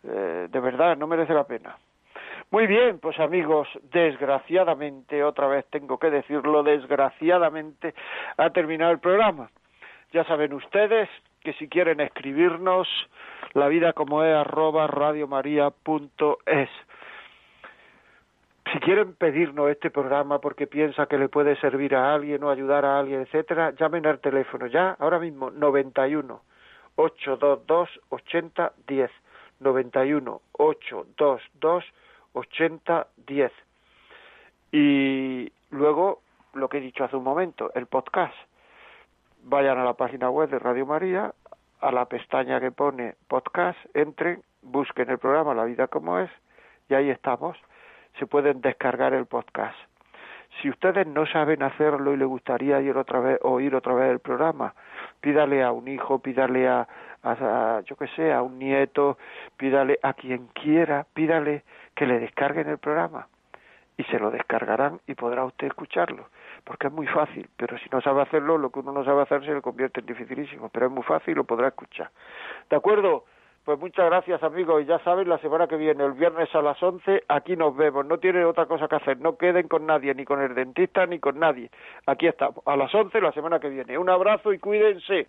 eh, de verdad, no merece la pena. Muy bien, pues amigos, desgraciadamente, otra vez tengo que decirlo, desgraciadamente ha terminado el programa. Ya saben ustedes que si quieren escribirnos, la vida como es arroba radiomaria.es. Si quieren pedirnos este programa porque piensa que le puede servir a alguien o ayudar a alguien, etcétera, llamen al teléfono ya, ahora mismo, 91 822 8010. 91 822 8010. Y luego, lo que he dicho hace un momento, el podcast. Vayan a la página web de Radio María, a la pestaña que pone podcast, entren, busquen el programa La vida como es y ahí estamos. Se pueden descargar el podcast. Si ustedes no saben hacerlo y les gustaría ir otra vez, oír otra vez el programa, pídale a un hijo, pídale a, a, yo que sé, a un nieto, pídale a quien quiera, pídale que le descarguen el programa y se lo descargarán y podrá usted escucharlo, porque es muy fácil, pero si no sabe hacerlo, lo que uno no sabe hacer se le convierte en dificilísimo, pero es muy fácil y lo podrá escuchar. ¿De acuerdo? Pues muchas gracias amigos y ya saben, la semana que viene, el viernes a las 11, aquí nos vemos, no tienen otra cosa que hacer, no queden con nadie, ni con el dentista, ni con nadie. Aquí estamos, a las 11 la semana que viene. Un abrazo y cuídense.